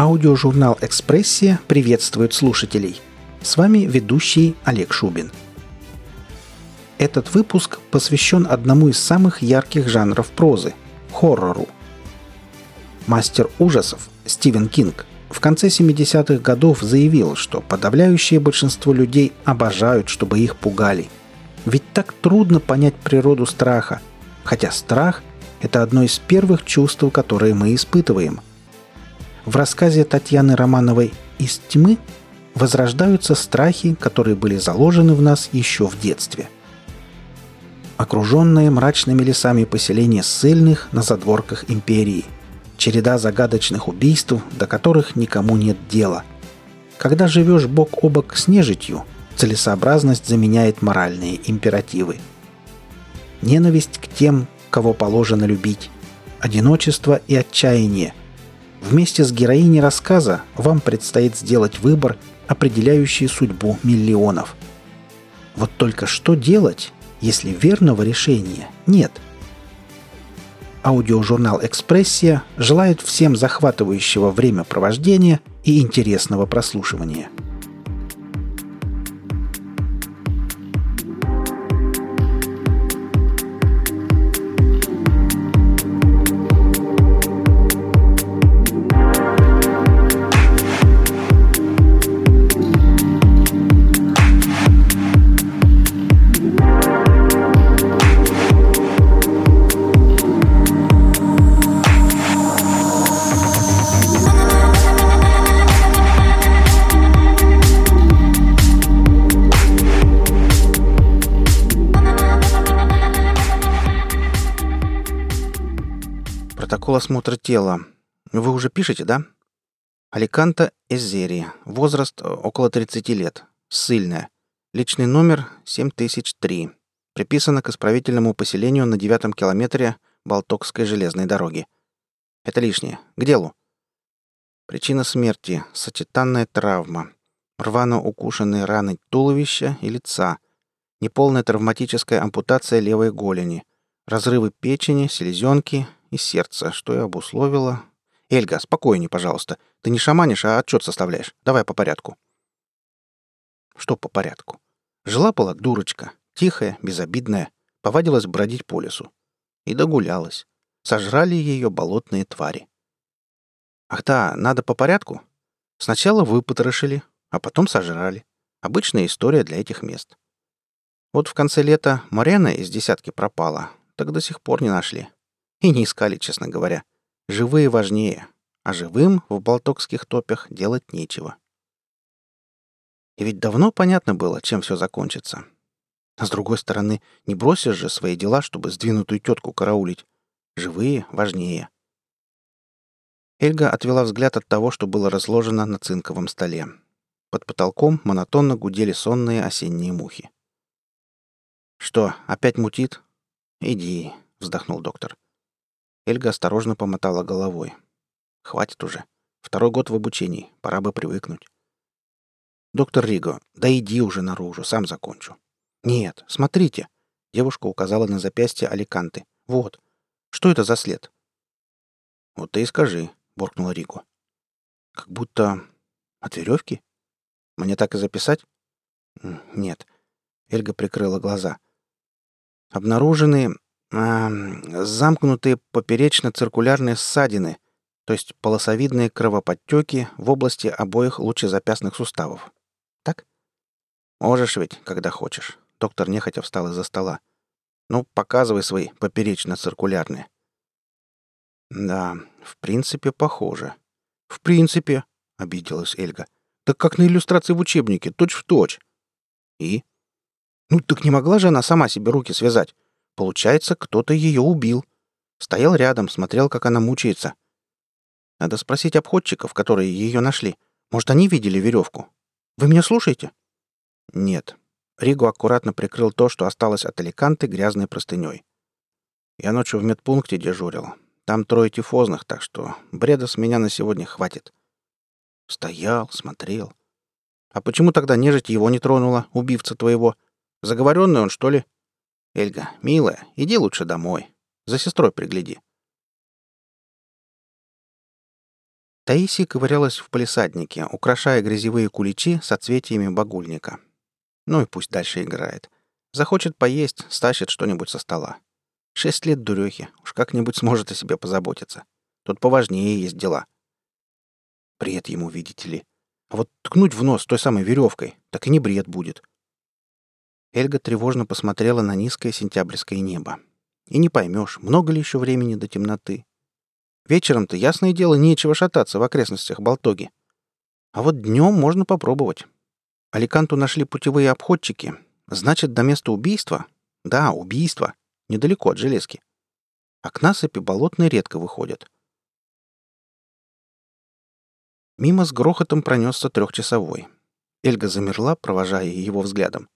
Аудиожурнал «Экспрессия» приветствует слушателей. С вами ведущий Олег Шубин. Этот выпуск посвящен одному из самых ярких жанров прозы – хоррору. Мастер ужасов Стивен Кинг в конце 70-х годов заявил, что подавляющее большинство людей обожают, чтобы их пугали. Ведь так трудно понять природу страха, хотя страх – это одно из первых чувств, которые мы испытываем – в рассказе Татьяны Романовой «Из тьмы» возрождаются страхи, которые были заложены в нас еще в детстве. Окруженные мрачными лесами поселения ссыльных на задворках империи. Череда загадочных убийств, до которых никому нет дела. Когда живешь бок о бок с нежитью, целесообразность заменяет моральные императивы. Ненависть к тем, кого положено любить. Одиночество и отчаяние – Вместе с героиней рассказа вам предстоит сделать выбор, определяющий судьбу миллионов. Вот только что делать, если верного решения нет? Аудиожурнал «Экспрессия» желает всем захватывающего времяпровождения и интересного прослушивания – осмотра тела. Вы уже пишете, да? Аликанта Эзери. Возраст э, около 30 лет. Ссыльная. Личный номер 7003. Приписано к исправительному поселению на девятом километре Балтокской железной дороги. Это лишнее. К делу. Причина смерти – сочетанная травма. Рвано укушенные раны туловища и лица. Неполная травматическая ампутация левой голени. Разрывы печени, селезенки, и сердце, что и обусловило... Эльга, спокойней, пожалуйста. Ты не шаманишь, а отчет составляешь. Давай по порядку. Что по порядку? Жила-была дурочка, тихая, безобидная, повадилась бродить по лесу. И догулялась. Сожрали ее болотные твари. Ах да, надо по порядку? Сначала выпотрошили, а потом сожрали. Обычная история для этих мест. Вот в конце лета Марена из десятки пропала, так до сих пор не нашли. И не искали, честно говоря. Живые важнее, а живым в болтокских топях делать нечего. И ведь давно понятно было, чем все закончится. А с другой стороны, не бросишь же свои дела, чтобы сдвинутую тетку караулить. Живые важнее. Эльга отвела взгляд от того, что было разложено на цинковом столе. Под потолком монотонно гудели сонные осенние мухи. «Что, опять мутит?» «Иди», — вздохнул доктор. Эльга осторожно помотала головой. «Хватит уже. Второй год в обучении. Пора бы привыкнуть». «Доктор Риго, да иди уже наружу, сам закончу». «Нет, смотрите». Девушка указала на запястье Аликанты. «Вот. Что это за след?» «Вот ты и скажи», — буркнула Риго. «Как будто... от веревки? Мне так и записать?» «Нет». Эльга прикрыла глаза. «Обнаружены замкнутые поперечно-циркулярные ссадины, то есть полосовидные кровоподтеки в области обоих лучезапястных суставов. Так? Можешь ведь, когда хочешь. Доктор нехотя встал из-за стола. Ну, показывай свои поперечно-циркулярные. Да, в принципе, похоже. В принципе, обиделась Эльга. Так как на иллюстрации в учебнике, точь в точь. И? Ну, так не могла же она сама себе руки связать. Получается, кто-то ее убил. Стоял рядом, смотрел, как она мучается. Надо спросить обходчиков, которые ее нашли. Может, они видели веревку? Вы меня слушаете? Нет. Ригу аккуратно прикрыл то, что осталось от Аликанты грязной простыней. Я ночью в медпункте дежурил. Там трое тифозных, так что бреда с меня на сегодня хватит. Стоял, смотрел. А почему тогда нежить его не тронула, убивца твоего? Заговоренный он, что ли? Эльга, милая, иди лучше домой. За сестрой пригляди. Таисия ковырялась в палисаднике, украшая грязевые куличи соцветиями багульника. Ну и пусть дальше играет. Захочет поесть, стащит что-нибудь со стола. Шесть лет дурехи, уж как-нибудь сможет о себе позаботиться. Тут поважнее есть дела. Бред ему, видите ли. А вот ткнуть в нос той самой веревкой, так и не бред будет. Эльга тревожно посмотрела на низкое сентябрьское небо. И не поймешь, много ли еще времени до темноты. Вечером-то, ясное дело, нечего шататься в окрестностях Болтоги. А вот днем можно попробовать. Аликанту нашли путевые обходчики. Значит, до места убийства? Да, убийства. Недалеко от железки. А к насыпи болотные редко выходят. Мимо с грохотом пронесся трехчасовой. Эльга замерла, провожая его взглядом.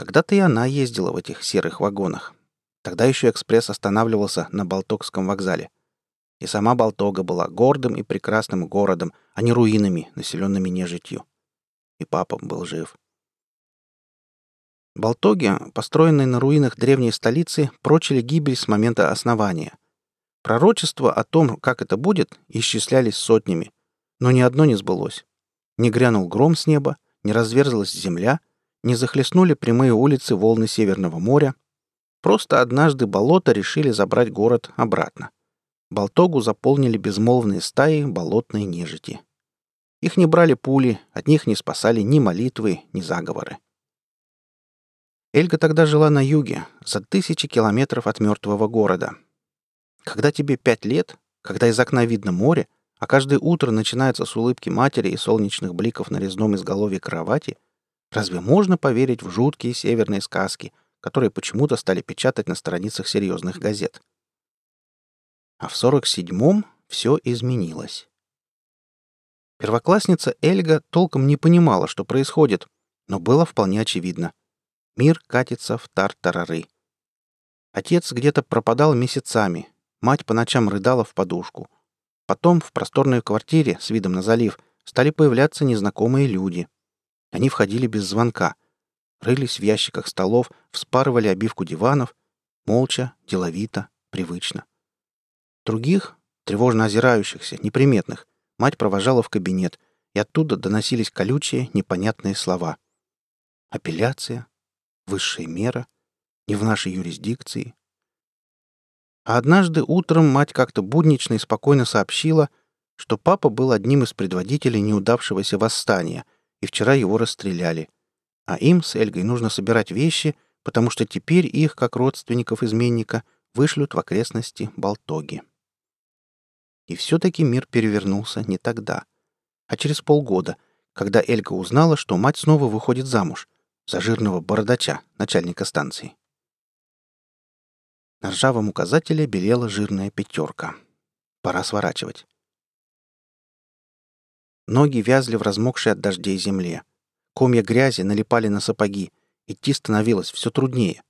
Когда-то и она ездила в этих серых вагонах. Тогда еще экспресс останавливался на Болтокском вокзале. И сама Болтога была гордым и прекрасным городом, а не руинами, населенными нежитью. И папа был жив. Болтоги, построенные на руинах древней столицы, прочили гибель с момента основания. Пророчества о том, как это будет, исчислялись сотнями — но ни одно не сбылось. Не грянул гром с неба, не разверзлась земля, не захлестнули прямые улицы волны Северного моря. Просто однажды болото решили забрать город обратно. Болтогу заполнили безмолвные стаи болотной нежити. Их не брали пули, от них не спасали ни молитвы, ни заговоры. Эльга тогда жила на юге, за тысячи километров от мертвого города. Когда тебе пять лет, когда из окна видно море, а каждое утро начинается с улыбки матери и солнечных бликов на резном изголовье кровати, разве можно поверить в жуткие северные сказки, которые почему-то стали печатать на страницах серьезных газет? А в 47-м все изменилось. Первоклассница Эльга толком не понимала, что происходит, но было вполне очевидно. Мир катится в тартарары. Отец где-то пропадал месяцами, мать по ночам рыдала в подушку — Потом в просторной квартире с видом на залив стали появляться незнакомые люди. Они входили без звонка, рылись в ящиках столов, вспарывали обивку диванов, молча, деловито, привычно. Других, тревожно озирающихся, неприметных, мать провожала в кабинет, и оттуда доносились колючие, непонятные слова. Апелляция, высшая мера, не в нашей юрисдикции, а однажды утром мать как-то буднично и спокойно сообщила, что папа был одним из предводителей неудавшегося восстания, и вчера его расстреляли. А им с Эльгой нужно собирать вещи, потому что теперь их, как родственников изменника, вышлют в окрестности Болтоги. И все-таки мир перевернулся не тогда, а через полгода, когда Эльга узнала, что мать снова выходит замуж за жирного бородача, начальника станции. На ржавом указателе белела жирная пятерка. Пора сворачивать. Ноги вязли в размокшей от дождей земле. Комья грязи налипали на сапоги. Идти становилось все труднее.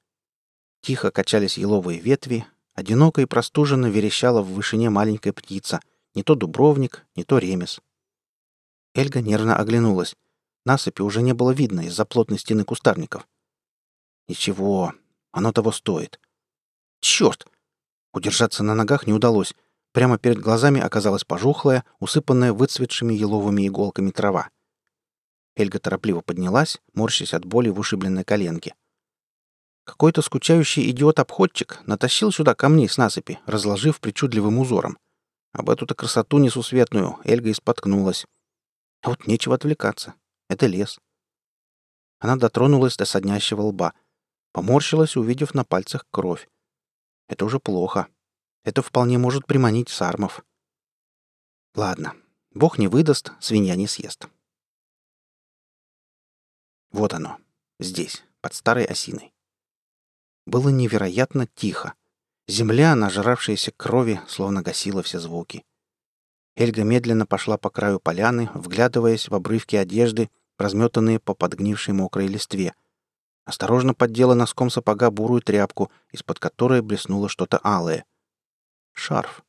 Тихо качались еловые ветви, одиноко и простуженно верещала в вышине маленькая птица, не то дубровник, не то ремес. Эльга нервно оглянулась. Насыпи уже не было видно из-за плотной стены кустарников. Ничего, оно того стоит. Черт! Удержаться на ногах не удалось. Прямо перед глазами оказалась пожухлая, усыпанная выцветшими еловыми иголками трава. Эльга торопливо поднялась, морщась от боли в ушибленной коленке. Какой-то скучающий идиот-обходчик натащил сюда камней с насыпи, разложив причудливым узором. Об эту-то красоту несусветную Эльга и споткнулась. А вот нечего отвлекаться. Это лес. Она дотронулась до соднящего лба. Поморщилась, увидев на пальцах кровь. Это уже плохо. Это вполне может приманить сармов. Ладно, бог не выдаст, свинья не съест. Вот оно, здесь, под старой осиной. Было невероятно тихо. Земля, нажравшаяся крови, словно гасила все звуки. Эльга медленно пошла по краю поляны, вглядываясь в обрывки одежды, разметанные по подгнившей мокрой листве — Осторожно поддела носком сапога бурую тряпку, из-под которой блеснуло что-то алое. Шарф.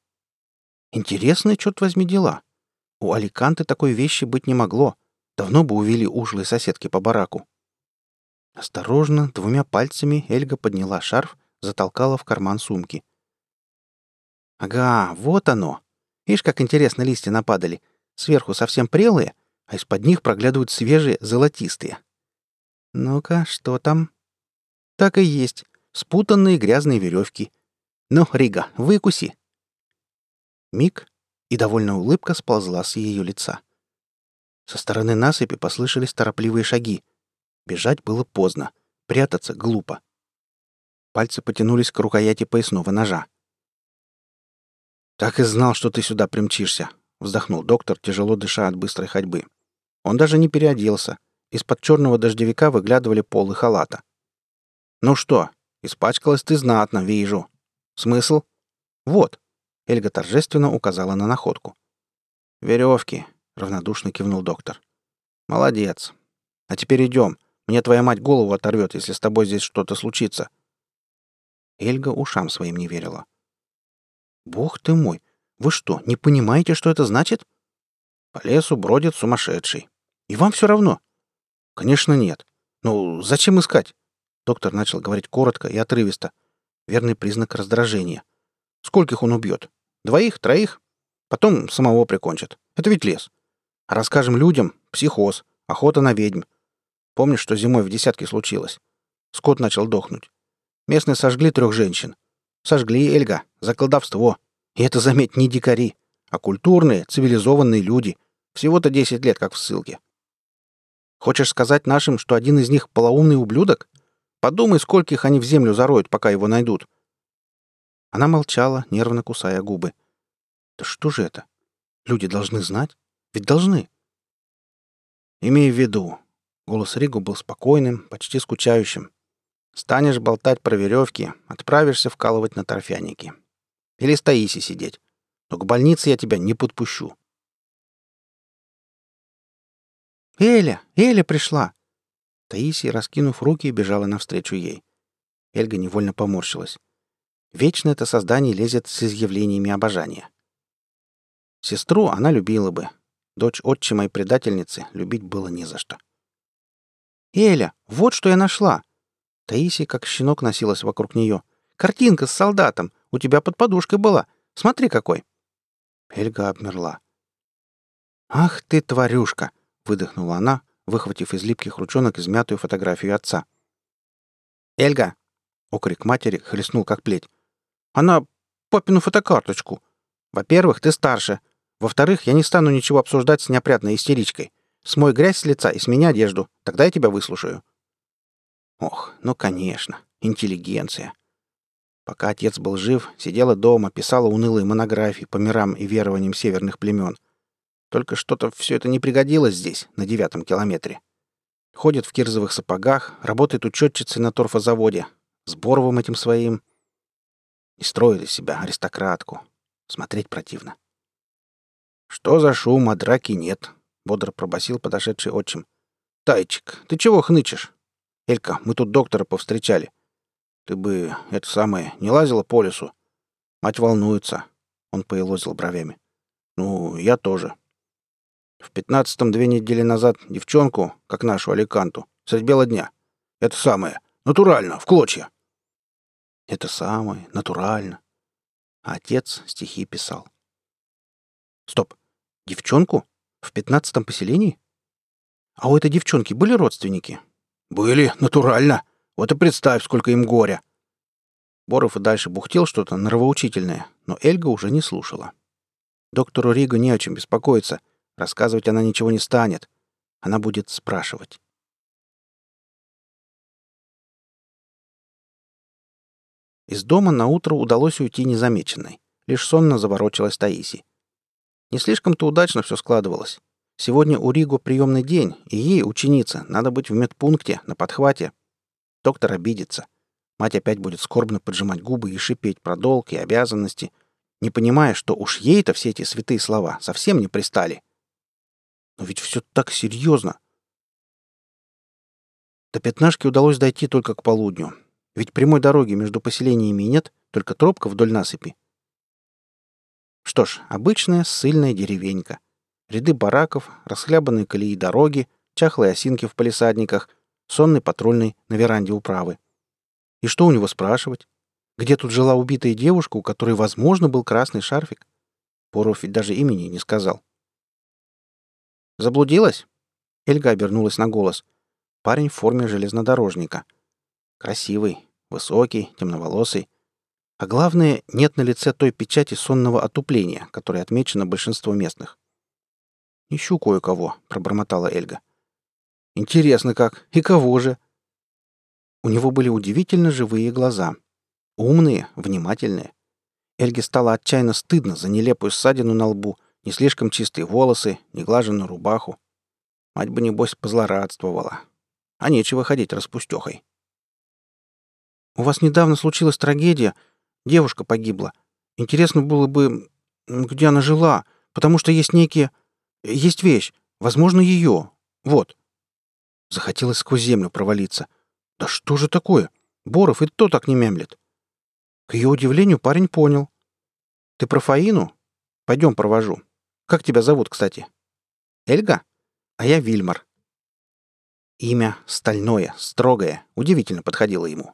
Интересные, черт возьми, дела. У Аликанты такой вещи быть не могло. Давно бы увели ушлые соседки по бараку. Осторожно, двумя пальцами Эльга подняла шарф, затолкала в карман сумки. Ага, вот оно. Видишь, как интересно листья нападали. Сверху совсем прелые, а из-под них проглядывают свежие, золотистые. Ну-ка, что там? Так и есть. Спутанные грязные веревки. Ну, Рига, выкуси. Миг, и довольная улыбка сползла с ее лица. Со стороны насыпи послышались торопливые шаги. Бежать было поздно, прятаться глупо. Пальцы потянулись к рукояти поясного ножа. «Так и знал, что ты сюда примчишься», — вздохнул доктор, тяжело дыша от быстрой ходьбы. Он даже не переоделся. Из-под черного дождевика выглядывали полы халата. «Ну что, испачкалась ты знатно, вижу. Смысл?» «Вот», — Эльга торжественно указала на находку. «Веревки», — равнодушно кивнул доктор. «Молодец. А теперь идем. Мне твоя мать голову оторвет, если с тобой здесь что-то случится». Эльга ушам своим не верила. «Бог ты мой! Вы что, не понимаете, что это значит?» «По лесу бродит сумасшедший. И вам все равно?» «Конечно нет. Ну, зачем искать?» Доктор начал говорить коротко и отрывисто. Верный признак раздражения. «Скольких он убьет? Двоих? Троих? Потом самого прикончит. Это ведь лес. А расскажем людям — психоз, охота на ведьм. Помнишь, что зимой в десятке случилось? Скот начал дохнуть. Местные сожгли трех женщин. Сожгли Эльга за колдовство. И это, заметь, не дикари, а культурные, цивилизованные люди. Всего-то 10 лет, как в ссылке. Хочешь сказать нашим, что один из них полоумный ублюдок? Подумай, скольких они в землю зароют, пока его найдут. Она молчала, нервно кусая губы. Да что же это? Люди должны знать? Ведь должны. Имей в виду. Голос Ригу был спокойным, почти скучающим. Станешь болтать про веревки, отправишься вкалывать на торфяники. Или с Таиси сидеть. Но к больнице я тебя не подпущу. «Эля! Эля пришла!» Таисия, раскинув руки, бежала навстречу ей. Эльга невольно поморщилась. Вечно это создание лезет с изъявлениями обожания. Сестру она любила бы. Дочь отчима и предательницы любить было не за что. «Эля, вот что я нашла!» Таисия, как щенок, носилась вокруг нее. «Картинка с солдатом! У тебя под подушкой была! Смотри, какой!» Эльга обмерла. «Ах ты, тварюшка!» — выдохнула она, выхватив из липких ручонок измятую фотографию отца. «Эльга!» — окрик матери хлестнул как плеть. «Она папину фотокарточку! Во-первых, ты старше. Во-вторых, я не стану ничего обсуждать с неопрятной истеричкой. Смой грязь с лица и смени одежду. Тогда я тебя выслушаю». Ох, ну конечно, интеллигенция. Пока отец был жив, сидела дома, писала унылые монографии по мирам и верованиям северных племен. Только что-то все это не пригодилось здесь, на девятом километре. Ходит в кирзовых сапогах, работает учетчицей на торфозаводе, с Боровым этим своим. И строит из себя аристократку. Смотреть противно. «Что за шум, а драки нет?» — бодро пробасил подошедший отчим. «Тайчик, ты чего хнычешь? Элька, мы тут доктора повстречали. Ты бы, это самое, не лазила по лесу? Мать волнуется. Он поелозил бровями. Ну, я тоже. В пятнадцатом две недели назад девчонку, как нашу Аликанту, средь бела дня. Это самое, натурально, в клочья. Это самое, натурально. А отец стихи писал. Стоп. Девчонку? В пятнадцатом поселении? А у этой девчонки были родственники? «Были, натурально. Вот и представь, сколько им горя». Боров и дальше бухтел что-то нравоучительное, но Эльга уже не слушала. Доктору Ригу не о чем беспокоиться. Рассказывать она ничего не станет. Она будет спрашивать. Из дома на утро удалось уйти незамеченной. Лишь сонно заворочилась Таиси. Не слишком-то удачно все складывалось. Сегодня у Ригу приемный день, и ей, ученица, надо быть в медпункте, на подхвате. Доктор обидится. Мать опять будет скорбно поджимать губы и шипеть про долг и обязанности, не понимая, что уж ей-то все эти святые слова совсем не пристали. Но ведь все так серьезно. До пятнашки удалось дойти только к полудню. Ведь прямой дороги между поселениями нет, только тропка вдоль насыпи. Что ж, обычная ссыльная деревенька — Ряды бараков, расхлябанные колеи дороги, чахлые осинки в палисадниках, сонный патрульный на веранде управы. И что у него спрашивать? Где тут жила убитая девушка, у которой, возможно, был красный шарфик? Поров ведь даже имени не сказал. Заблудилась?» Эльга обернулась на голос. Парень в форме железнодорожника. Красивый, высокий, темноволосый. А главное, нет на лице той печати сонного отупления, которой отмечено большинство местных. «Ищу кое-кого», — пробормотала Эльга. «Интересно как. И кого же?» У него были удивительно живые глаза. Умные, внимательные. Эльге стало отчаянно стыдно за нелепую ссадину на лбу, не слишком чистые волосы, неглаженную рубаху. Мать бы, небось, позлорадствовала. А нечего ходить распустехой. «У вас недавно случилась трагедия. Девушка погибла. Интересно было бы, где она жила, потому что есть некие... Есть вещь. Возможно, ее. Вот». Захотелось сквозь землю провалиться. «Да что же такое? Боров и то так не мямлет». К ее удивлению парень понял. «Ты про Фаину? Пойдем провожу. Как тебя зовут, кстати?» «Эльга?» а я Вильмар. Имя стальное, строгое, удивительно подходило ему.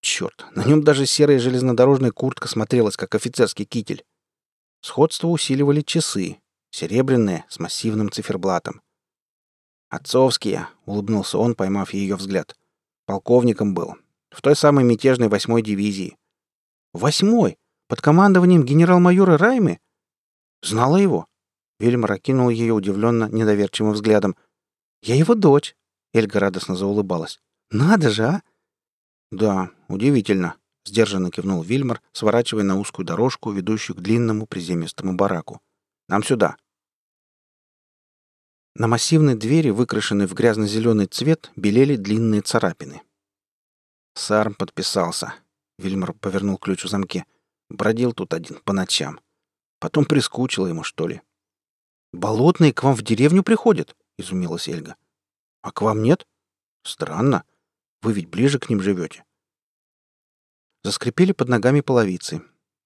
Черт, на нем даже серая железнодорожная куртка смотрелась, как офицерский китель. Сходство усиливали часы, серебряные, с массивным циферблатом. «Отцовские», — улыбнулся он, поймав ее взгляд. «Полковником был. В той самой мятежной восьмой дивизии». «Восьмой? Под командованием генерал-майора Раймы?» «Знала его?» Вильмар окинул ее удивленно недоверчивым взглядом. «Я его дочь!» Эльга радостно заулыбалась. «Надо же, а!» «Да, удивительно», — сдержанно кивнул Вильмар, сворачивая на узкую дорожку, ведущую к длинному приземистому бараку. «Нам сюда!» На массивной двери, выкрашенной в грязно-зеленый цвет, белели длинные царапины. Сарм подписался. Вильмар повернул ключ в замке. Бродил тут один по ночам. Потом прискучило ему, что ли. «Болотные к вам в деревню приходят?» — изумилась Эльга. «А к вам нет? Странно. Вы ведь ближе к ним живете». Заскрипели под ногами половицы.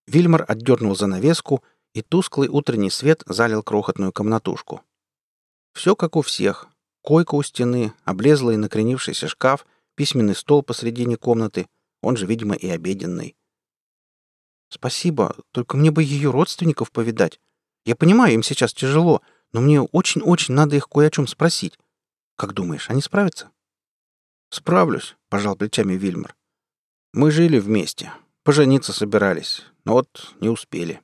Вильмар отдернул занавеску, и тусклый утренний свет залил крохотную комнатушку. Все как у всех. Койка у стены, облезлый накренившийся шкаф, письменный стол посредине комнаты, он же, видимо, и обеденный. «Спасибо, только мне бы ее родственников повидать. Я понимаю, им сейчас тяжело, но мне очень-очень надо их кое о чем спросить. Как думаешь, они справятся?» «Справлюсь», — пожал плечами Вильмар. «Мы жили вместе, пожениться собирались, но вот не успели.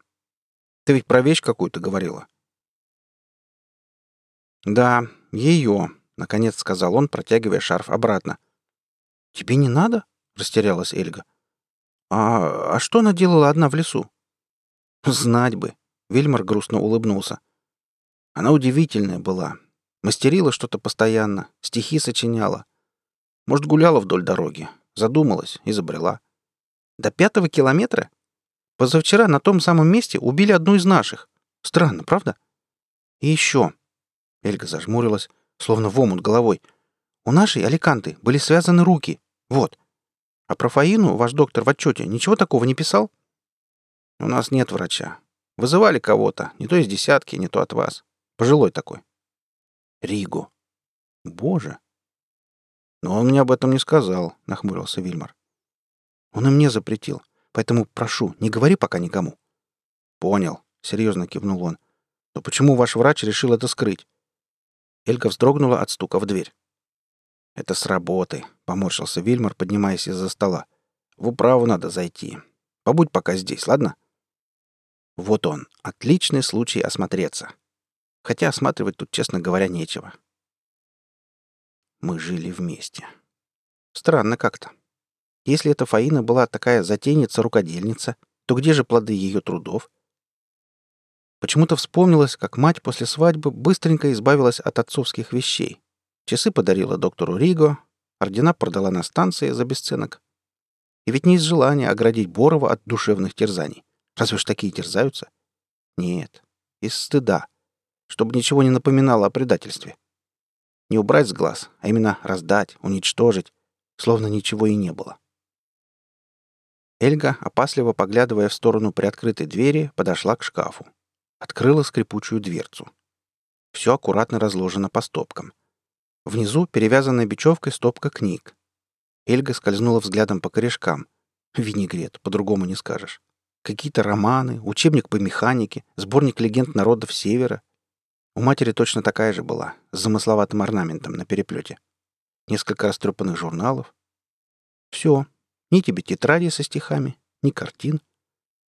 Ты ведь про вещь какую-то говорила?» «Да, ее», — наконец сказал он, протягивая шарф обратно. «Тебе не надо?» — растерялась Эльга. «А, а что она делала одна в лесу?» «Знать бы. Вильмар грустно улыбнулся. Она удивительная была. Мастерила что-то постоянно, стихи сочиняла. Может, гуляла вдоль дороги, задумалась, изобрела. До пятого километра? Позавчера на том самом месте убили одну из наших. Странно, правда? И еще. Эльга зажмурилась, словно в омут головой. У нашей Аликанты были связаны руки. Вот. А про Фаину ваш доктор в отчете ничего такого не писал? У нас нет врача. Вызывали кого-то, не то из десятки, не то от вас. Пожилой такой. Ригу. Боже. Но он мне об этом не сказал, нахмурился Вильмар. Он и мне запретил, поэтому прошу, не говори пока никому. Понял, серьезно кивнул он. Но почему ваш врач решил это скрыть? Элька вздрогнула от стука в дверь. «Это с работы», — поморщился Вильмар, поднимаясь из-за стола. «В управу надо зайти. Побудь пока здесь, ладно?» Вот он, отличный случай осмотреться. Хотя осматривать тут, честно говоря, нечего. Мы жили вместе. Странно как-то. Если эта Фаина была такая затейница-рукодельница, то где же плоды ее трудов? Почему-то вспомнилось, как мать после свадьбы быстренько избавилась от отцовских вещей. Часы подарила доктору Риго, ордена продала на станции за бесценок. И ведь не из желания оградить Борова от душевных терзаний. Разве ж такие терзаются? Нет, из стыда, чтобы ничего не напоминало о предательстве. Не убрать с глаз, а именно раздать, уничтожить, словно ничего и не было. Эльга, опасливо поглядывая в сторону приоткрытой двери, подошла к шкафу. Открыла скрипучую дверцу. Все аккуратно разложено по стопкам. Внизу перевязанная бечевкой стопка книг. Эльга скользнула взглядом по корешкам. Винегрет, по-другому не скажешь. Какие-то романы, учебник по механике, сборник легенд народов Севера. У матери точно такая же была, с замысловатым орнаментом на переплете. Несколько растрепанных журналов. Все. Ни тебе тетради со стихами, ни картин.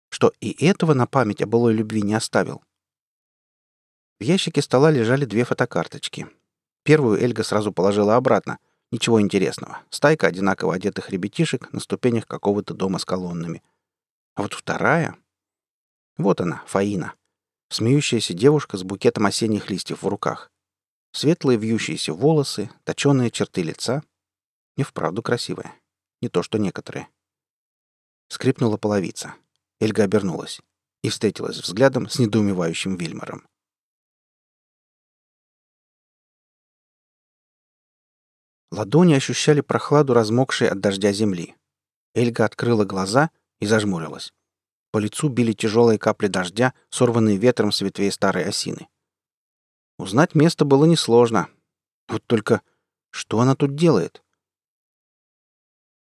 Что и этого на память о былой любви не оставил. В ящике стола лежали две фотокарточки. Первую Эльга сразу положила обратно. Ничего интересного. Стайка одинаково одетых ребятишек на ступенях какого-то дома с колоннами. А вот вторая... Вот она, Фаина. Смеющаяся девушка с букетом осенних листьев в руках. Светлые вьющиеся волосы, точеные черты лица. И вправду красивая. Не то, что некоторые. Скрипнула половица. Эльга обернулась и встретилась взглядом с недоумевающим Вильмаром. Ладони ощущали прохладу размокшей от дождя земли. Эльга открыла глаза и зажмурилась. По лицу били тяжелые капли дождя, сорванные ветром с ветвей старой осины. Узнать место было несложно. Вот только что она тут делает?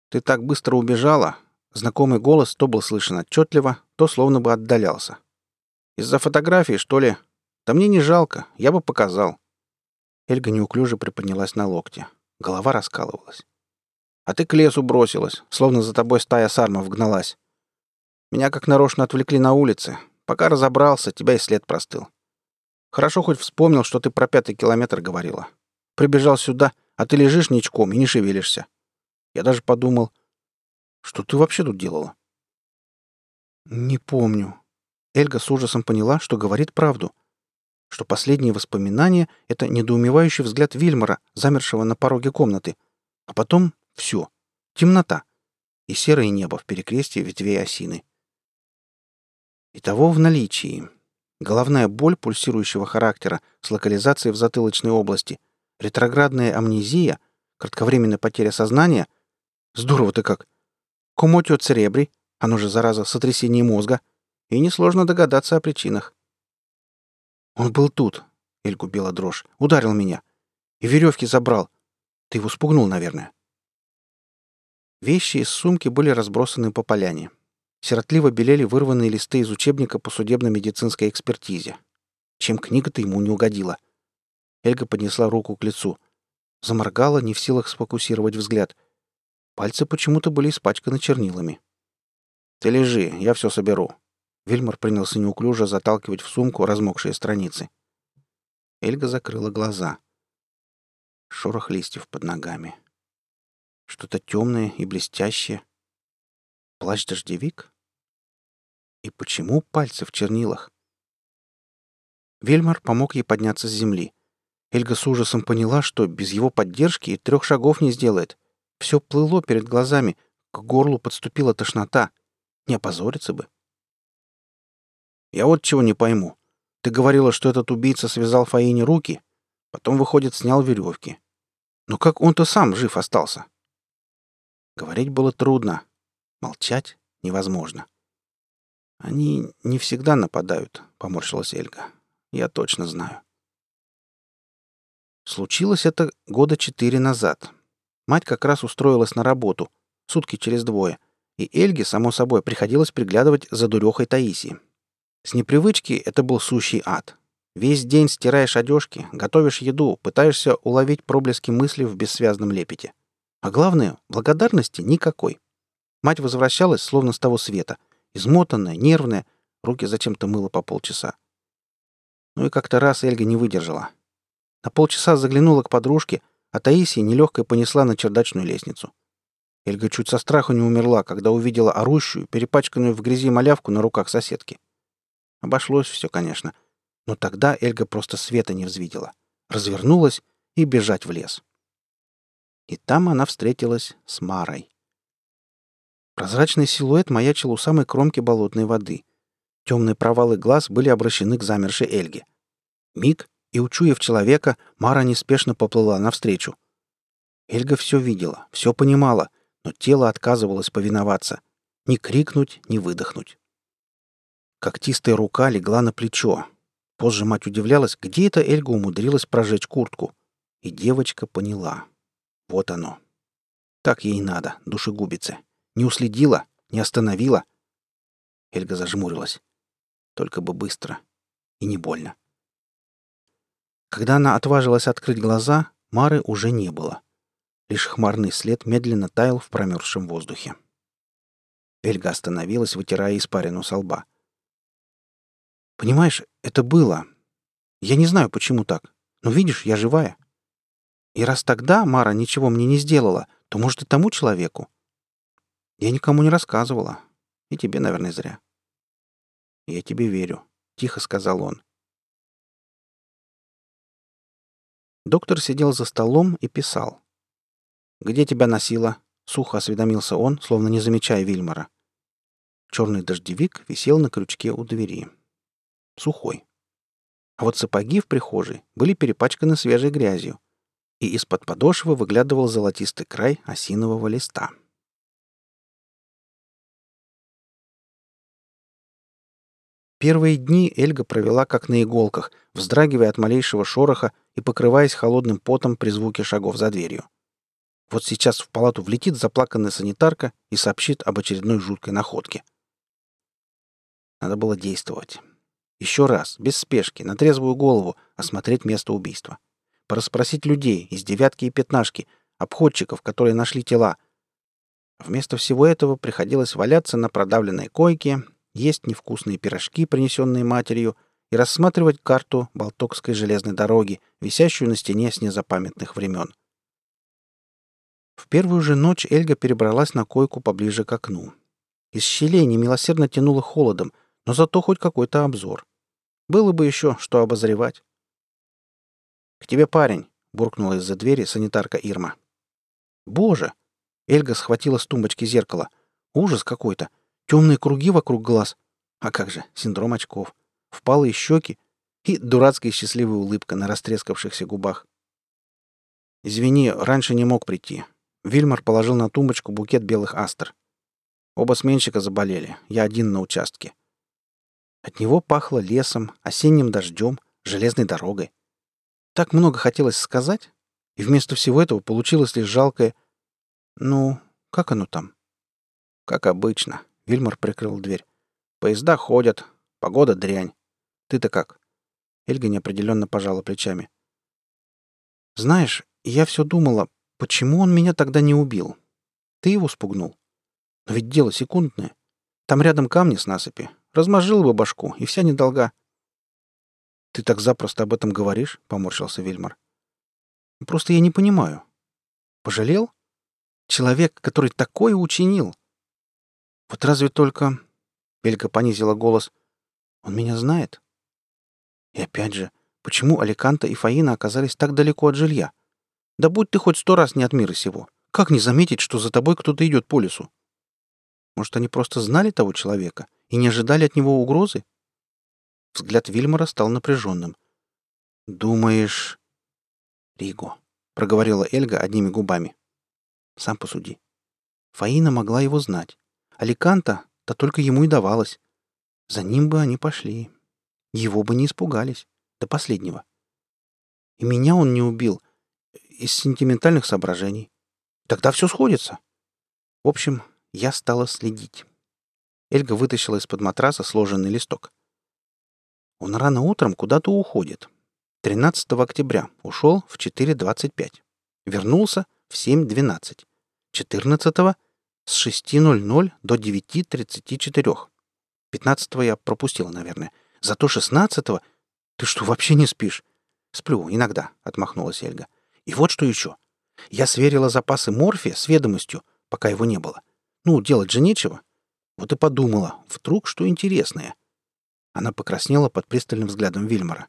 «Ты так быстро убежала!» Знакомый голос то был слышен отчетливо, то словно бы отдалялся. «Из-за фотографии, что ли? Да мне не жалко, я бы показал». Эльга неуклюже приподнялась на локте. Голова раскалывалась. «А ты к лесу бросилась, словно за тобой стая сармов гналась. Меня как нарочно отвлекли на улице. Пока разобрался, тебя и след простыл. Хорошо хоть вспомнил, что ты про пятый километр говорила. Прибежал сюда, а ты лежишь ничком и не шевелишься. Я даже подумал, что ты вообще тут делала? Не помню. Эльга с ужасом поняла, что говорит правду. Что последние воспоминания — это недоумевающий взгляд Вильмара, замершего на пороге комнаты. А потом — все. Темнота. И серое небо в перекрестии ветвей осины. Итого в наличии. Головная боль пульсирующего характера с локализацией в затылочной области, ретроградная амнезия, кратковременная потеря сознания. Здорово ты как. Комотио церебри, оно же, зараза, сотрясение мозга. И несложно догадаться о причинах. Он был тут, Эльку била дрожь, ударил меня. И веревки забрал. Ты его спугнул, наверное. Вещи из сумки были разбросаны по поляне. Сиротливо белели вырванные листы из учебника по судебно-медицинской экспертизе. Чем книга-то ему не угодила. Эльга поднесла руку к лицу. Заморгала, не в силах сфокусировать взгляд. Пальцы почему-то были испачканы чернилами. «Ты лежи, я все соберу». Вильмар принялся неуклюже заталкивать в сумку размокшие страницы. Эльга закрыла глаза. Шорох листьев под ногами. Что-то темное и блестящее. Плащ-дождевик? И почему пальцы в чернилах? Вельмар помог ей подняться с земли. Эльга с ужасом поняла, что без его поддержки и трех шагов не сделает. Все плыло перед глазами, к горлу подступила тошнота. Не опозориться бы. «Я вот чего не пойму. Ты говорила, что этот убийца связал Фаине руки, потом, выходит, снял веревки. Но как он-то сам жив остался?» Говорить было трудно. Молчать невозможно. «Они не всегда нападают», — поморщилась Эльга. «Я точно знаю». Случилось это года четыре назад. Мать как раз устроилась на работу, сутки через двое, и Эльге, само собой, приходилось приглядывать за дурехой Таисии. С непривычки это был сущий ад. Весь день стираешь одежки, готовишь еду, пытаешься уловить проблески мысли в бессвязном лепете. А главное, благодарности никакой. Мать возвращалась, словно с того света — Измотанная, нервная, руки зачем-то мыла по полчаса. Ну и как-то раз Эльга не выдержала. На полчаса заглянула к подружке, а Таисия нелегкой понесла на чердачную лестницу. Эльга чуть со страху не умерла, когда увидела орущую, перепачканную в грязи малявку на руках соседки. Обошлось все, конечно. Но тогда Эльга просто света не взвидела. Развернулась и бежать в лес. И там она встретилась с Марой. Прозрачный силуэт маячил у самой кромки болотной воды. Темные провалы глаз были обращены к замершей Эльге. Миг, и, учуяв человека, Мара неспешно поплыла навстречу. Эльга все видела, все понимала, но тело отказывалось повиноваться. Ни крикнуть, ни выдохнуть. Когтистая рука легла на плечо. Позже мать удивлялась, где это Эльга умудрилась прожечь куртку. И девочка поняла. Вот оно. Так ей надо, душегубице. Не уследила, не остановила. Эльга зажмурилась. Только бы быстро. И не больно. Когда она отважилась открыть глаза, Мары уже не было. Лишь хмарный след медленно таял в промерзшем воздухе. Эльга остановилась, вытирая испарину со лба. «Понимаешь, это было. Я не знаю, почему так. Но видишь, я живая. И раз тогда Мара ничего мне не сделала, то, может, и тому человеку. Я никому не рассказывала. И тебе, наверное, зря. Я тебе верю, — тихо сказал он. Доктор сидел за столом и писал. «Где тебя носило?» — сухо осведомился он, словно не замечая Вильмара. Черный дождевик висел на крючке у двери. Сухой. А вот сапоги в прихожей были перепачканы свежей грязью — и из-под подошвы выглядывал золотистый край осинового листа. Первые дни Эльга провела как на иголках, вздрагивая от малейшего шороха и покрываясь холодным потом при звуке шагов за дверью. Вот сейчас в палату влетит заплаканная санитарка и сообщит об очередной жуткой находке. Надо было действовать. Еще раз, без спешки, на трезвую голову, осмотреть место убийства порасспросить людей из девятки и пятнашки, обходчиков, которые нашли тела. Вместо всего этого приходилось валяться на продавленной койке, есть невкусные пирожки, принесенные матерью, и рассматривать карту Балтокской железной дороги, висящую на стене с незапамятных времен. В первую же ночь Эльга перебралась на койку поближе к окну. Из щелей немилосердно тянуло холодом, но зато хоть какой-то обзор. Было бы еще что обозревать. «К тебе парень!» — буркнула из-за двери санитарка Ирма. «Боже!» — Эльга схватила с тумбочки зеркало. «Ужас какой-то! Темные круги вокруг глаз! А как же, синдром очков! Впалые щеки и дурацкая счастливая улыбка на растрескавшихся губах. «Извини, раньше не мог прийти». Вильмар положил на тумбочку букет белых астр. Оба сменщика заболели, я один на участке. От него пахло лесом, осенним дождем, железной дорогой. Так много хотелось сказать, и вместо всего этого получилось лишь жалкое «Ну, как оно там?» «Как обычно», — Вильмар прикрыл дверь. «Поезда ходят, погода дрянь. Ты-то как?» Эльга неопределенно пожала плечами. «Знаешь, я все думала, почему он меня тогда не убил? Ты его спугнул. Но ведь дело секундное. Там рядом камни с насыпи. Размажил бы башку, и вся недолга. «Ты так запросто об этом говоришь?» — поморщился Вильмар. «Просто я не понимаю. Пожалел? Человек, который такое учинил. Вот разве только...» Элька понизила голос. «Он меня знает?» И опять же, почему Аликанта и Фаина оказались так далеко от жилья? Да будь ты хоть сто раз не от мира сего. Как не заметить, что за тобой кто-то идет по лесу? Может, они просто знали того человека и не ожидали от него угрозы? Взгляд Вильмара стал напряженным. «Думаешь...» «Риго», — проговорила Эльга одними губами. «Сам посуди. Фаина могла его знать. Аликанта, то только ему и давалось. За ним бы они пошли. Его бы не испугались. До последнего. И меня он не убил. Из сентиментальных соображений. Тогда все сходится. В общем, я стала следить. Эльга вытащила из-под матраса сложенный листок. Он рано утром куда-то уходит. 13 октября ушел в 4.25. Вернулся в 7.12. 14 с 6.00 до 9.34. 15 я пропустила, наверное. Зато 16 Ты что, вообще не спишь? Сплю, иногда, отмахнулась Эльга. И вот что еще. Я сверила запасы морфия с ведомостью, пока его не было. Ну, делать же нечего. Вот и подумала, вдруг что интересное. Она покраснела под пристальным взглядом Вильмара.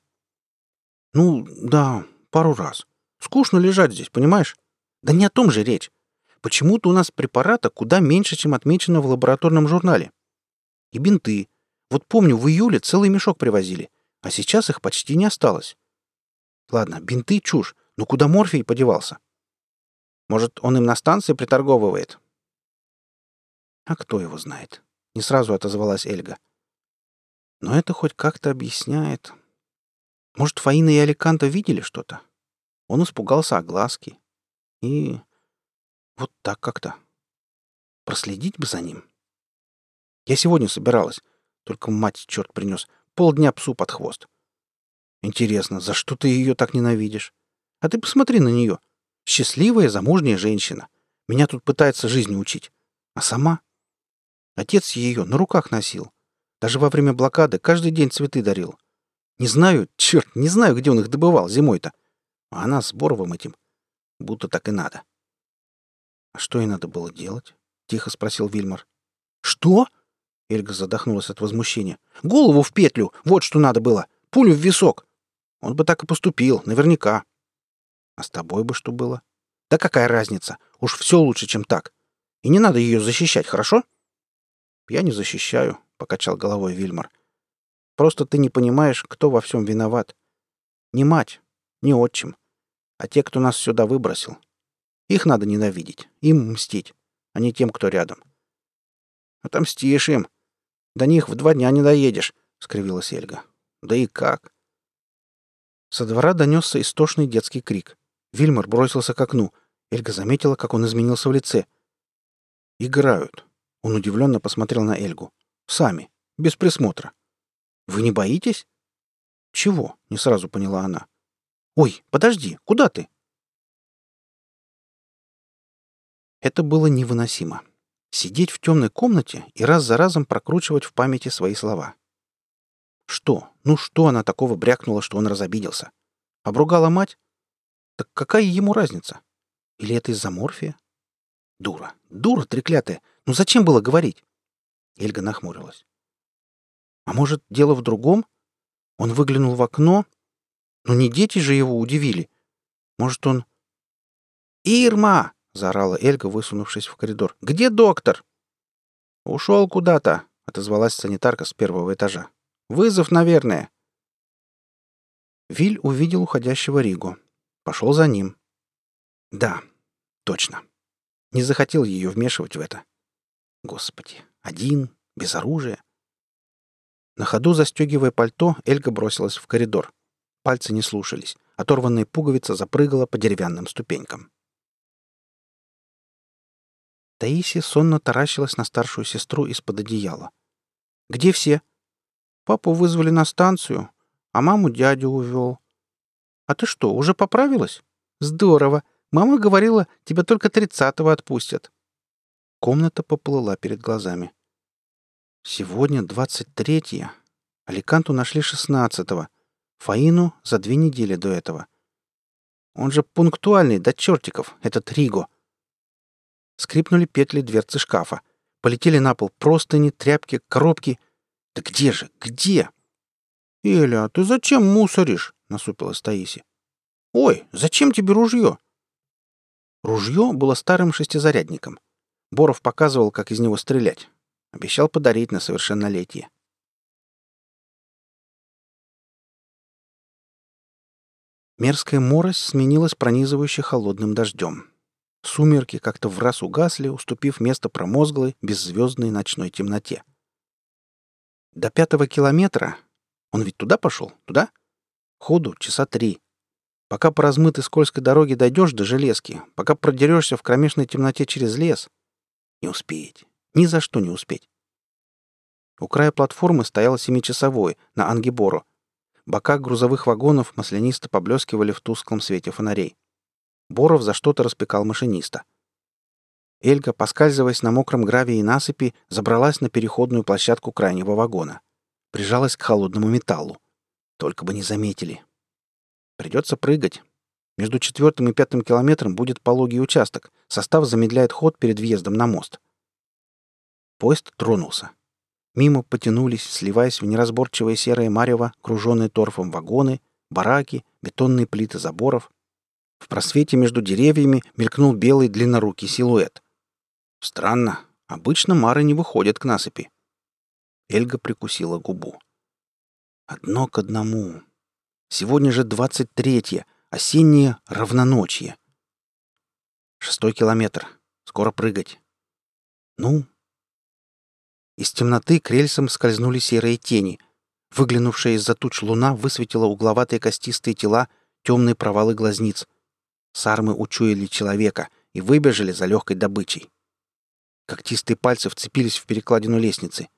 «Ну, да, пару раз. Скучно лежать здесь, понимаешь? Да не о том же речь. Почему-то у нас препарата куда меньше, чем отмечено в лабораторном журнале. И бинты. Вот помню, в июле целый мешок привозили, а сейчас их почти не осталось. Ладно, бинты — чушь, но куда морфий подевался? Может, он им на станции приторговывает?» «А кто его знает?» — не сразу отозвалась Эльга. — но это хоть как-то объясняет. Может, Фаина и Аликанта видели что-то? Он испугался огласки. И вот так как-то. Проследить бы за ним. Я сегодня собиралась. Только мать, черт принес. Полдня псу под хвост. Интересно, за что ты ее так ненавидишь? А ты посмотри на нее. Счастливая, замужняя женщина. Меня тут пытается жизни учить. А сама? Отец ее на руках носил. Даже во время блокады каждый день цветы дарил. Не знаю, черт, не знаю, где он их добывал зимой-то. А она с Боровым этим. Будто так и надо. А что ей надо было делать? Тихо спросил Вильмар. Что? Эльга задохнулась от возмущения. Голову в петлю! Вот что надо было! Пулю в висок! Он бы так и поступил, наверняка. А с тобой бы что было? Да какая разница? Уж все лучше, чем так. И не надо ее защищать, хорошо? Я не защищаю, покачал головой Вильмар. Просто ты не понимаешь, кто во всем виноват. Не мать, не отчим, а те, кто нас сюда выбросил. Их надо ненавидеть, им мстить, а не тем, кто рядом. Отомстишь им. До них в два дня не доедешь, скривилась Эльга. Да и как? Со двора донесся истошный детский крик. Вильмар бросился к окну. Эльга заметила, как он изменился в лице. «Играют». Он удивленно посмотрел на Эльгу. «Сами, без присмотра». «Вы не боитесь?» «Чего?» — не сразу поняла она. «Ой, подожди, куда ты?» Это было невыносимо. Сидеть в темной комнате и раз за разом прокручивать в памяти свои слова. Что? Ну что она такого брякнула, что он разобиделся? Обругала мать? Так какая ему разница? Или это из-за морфия? Дура. Дура треклятая. Ну зачем было говорить? Эльга нахмурилась. А может, дело в другом? Он выглянул в окно. Ну не дети же его удивили. Может, он... «Ирма!» — заорала Эльга, высунувшись в коридор. «Где доктор?» «Ушел куда-то», — отозвалась санитарка с первого этажа. «Вызов, наверное». Виль увидел уходящего Ригу. Пошел за ним. Да, точно. Не захотел ее вмешивать в это. Господи, один, без оружия. На ходу, застегивая пальто, Эльга бросилась в коридор. Пальцы не слушались. Оторванная пуговица запрыгала по деревянным ступенькам. Таисия сонно таращилась на старшую сестру из-под одеяла. «Где все?» «Папу вызвали на станцию, а маму дядю увел». «А ты что, уже поправилась?» «Здорово. Мама говорила, тебя только тридцатого отпустят». Комната поплыла перед глазами. «Сегодня двадцать третье. Аликанту нашли шестнадцатого. Фаину за две недели до этого. Он же пунктуальный до чертиков, этот Риго. Скрипнули петли дверцы шкафа. Полетели на пол простыни, тряпки, коробки. Да где же? Где? «Эля, ты зачем мусоришь?» — насупилась Таиси. «Ой, зачем тебе ружье?» Ружье было старым шестизарядником. Боров показывал, как из него стрелять. Обещал подарить на совершеннолетие. Мерзкая морось сменилась пронизывающе холодным дождем. Сумерки как-то в раз угасли, уступив место промозглой, беззвездной ночной темноте. До пятого километра... Он ведь туда пошел? Туда? Ходу часа три. Пока по размытой скользкой дороге дойдешь до железки, пока продерешься в кромешной темноте через лес, не успеть. Ни за что не успеть. У края платформы стоял семичасовой на Ангибору. Бока грузовых вагонов маслянисто поблескивали в тусклом свете фонарей. Боров за что-то распекал машиниста. Эльга, поскальзываясь на мокром гравии и насыпи, забралась на переходную площадку крайнего вагона. Прижалась к холодному металлу. Только бы не заметили. Придется прыгать. Между четвертым и пятым километром будет пологий участок. Состав замедляет ход перед въездом на мост. Поезд тронулся. Мимо потянулись, сливаясь в неразборчивое серое марево, круженные торфом вагоны, бараки, бетонные плиты заборов, в просвете между деревьями мелькнул белый длиннорукий силуэт. Странно. Обычно мары не выходят к насыпи. Эльга прикусила губу. Одно к одному. Сегодня же двадцать третье, осеннее равноночье. Шестой километр. Скоро прыгать. Ну? Из темноты к рельсам скользнули серые тени. Выглянувшая из-за туч луна высветила угловатые костистые тела, темные провалы глазниц — Сармы учуяли человека и выбежали за легкой добычей. Когтистые пальцы вцепились в перекладину лестницы.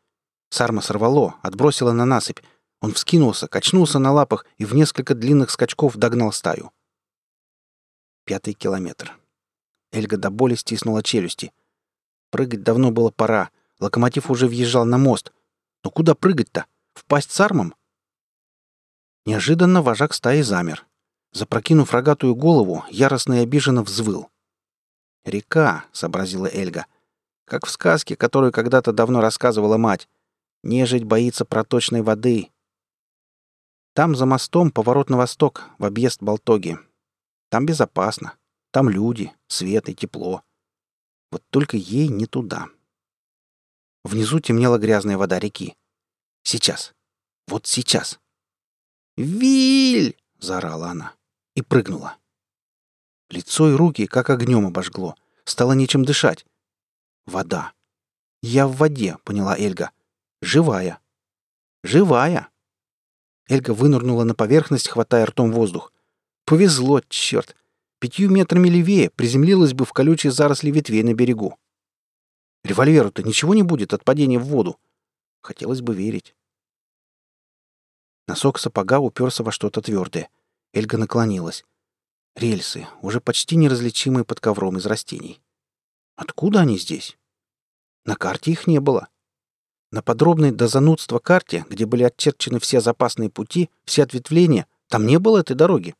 Сарма сорвало, отбросила на насыпь. Он вскинулся, качнулся на лапах и в несколько длинных скачков догнал стаю. Пятый километр. Эльга до боли стиснула челюсти. Прыгать давно было пора. Локомотив уже въезжал на мост. Но куда прыгать-то? Впасть с армом? Неожиданно вожак стаи замер. Запрокинув рогатую голову, яростно и обиженно взвыл. «Река», — сообразила Эльга. «Как в сказке, которую когда-то давно рассказывала мать. Нежить боится проточной воды. Там за мостом поворот на восток, в объезд Болтоги. Там безопасно. Там люди, свет и тепло. Вот только ей не туда. Внизу темнела грязная вода реки. Сейчас. Вот сейчас. «Виль!» — заорала она и прыгнула. Лицо и руки как огнем обожгло. Стало нечем дышать. Вода. Я в воде, поняла Эльга. Живая. Живая. Эльга вынырнула на поверхность, хватая ртом воздух. Повезло, черт. Пятью метрами левее приземлилась бы в колючие заросли ветвей на берегу. Револьверу-то ничего не будет от падения в воду. Хотелось бы верить. Носок сапога уперся во что-то твердое. Эльга наклонилась. Рельсы, уже почти неразличимые под ковром из растений. Откуда они здесь? На карте их не было. На подробной до занудства карте, где были отчерчены все запасные пути, все ответвления, там не было этой дороги.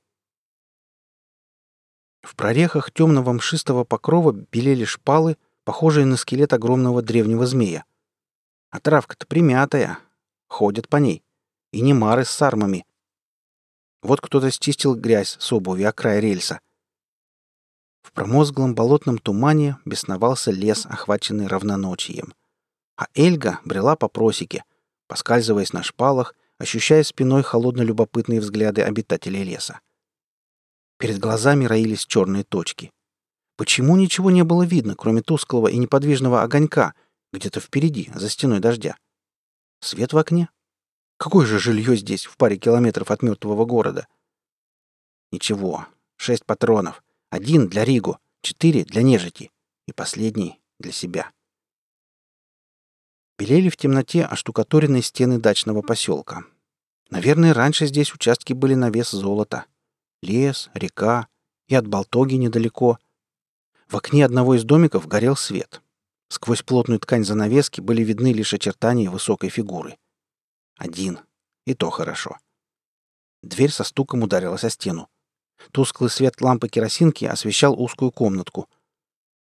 В прорехах темного мшистого покрова белели шпалы, похожие на скелет огромного древнего змея. А травка-то примятая. Ходят по ней. И не мары с сармами, вот кто-то стистил грязь с обуви о край рельса. В промозглом болотном тумане бесновался лес, охваченный равноночием. А Эльга брела по просеке, поскальзываясь на шпалах, ощущая спиной холодно-любопытные взгляды обитателей леса. Перед глазами роились черные точки. Почему ничего не было видно, кроме тусклого и неподвижного огонька, где-то впереди, за стеной дождя? Свет в окне? Какое же жилье здесь, в паре километров от мертвого города? Ничего. Шесть патронов. Один для Ригу, четыре для нежити и последний для себя. Белели в темноте оштукатуренные стены дачного поселка. Наверное, раньше здесь участки были на вес золота. Лес, река и от Болтоги недалеко. В окне одного из домиков горел свет. Сквозь плотную ткань занавески были видны лишь очертания высокой фигуры. Один. И то хорошо. Дверь со стуком ударилась о стену. Тусклый свет лампы керосинки освещал узкую комнатку.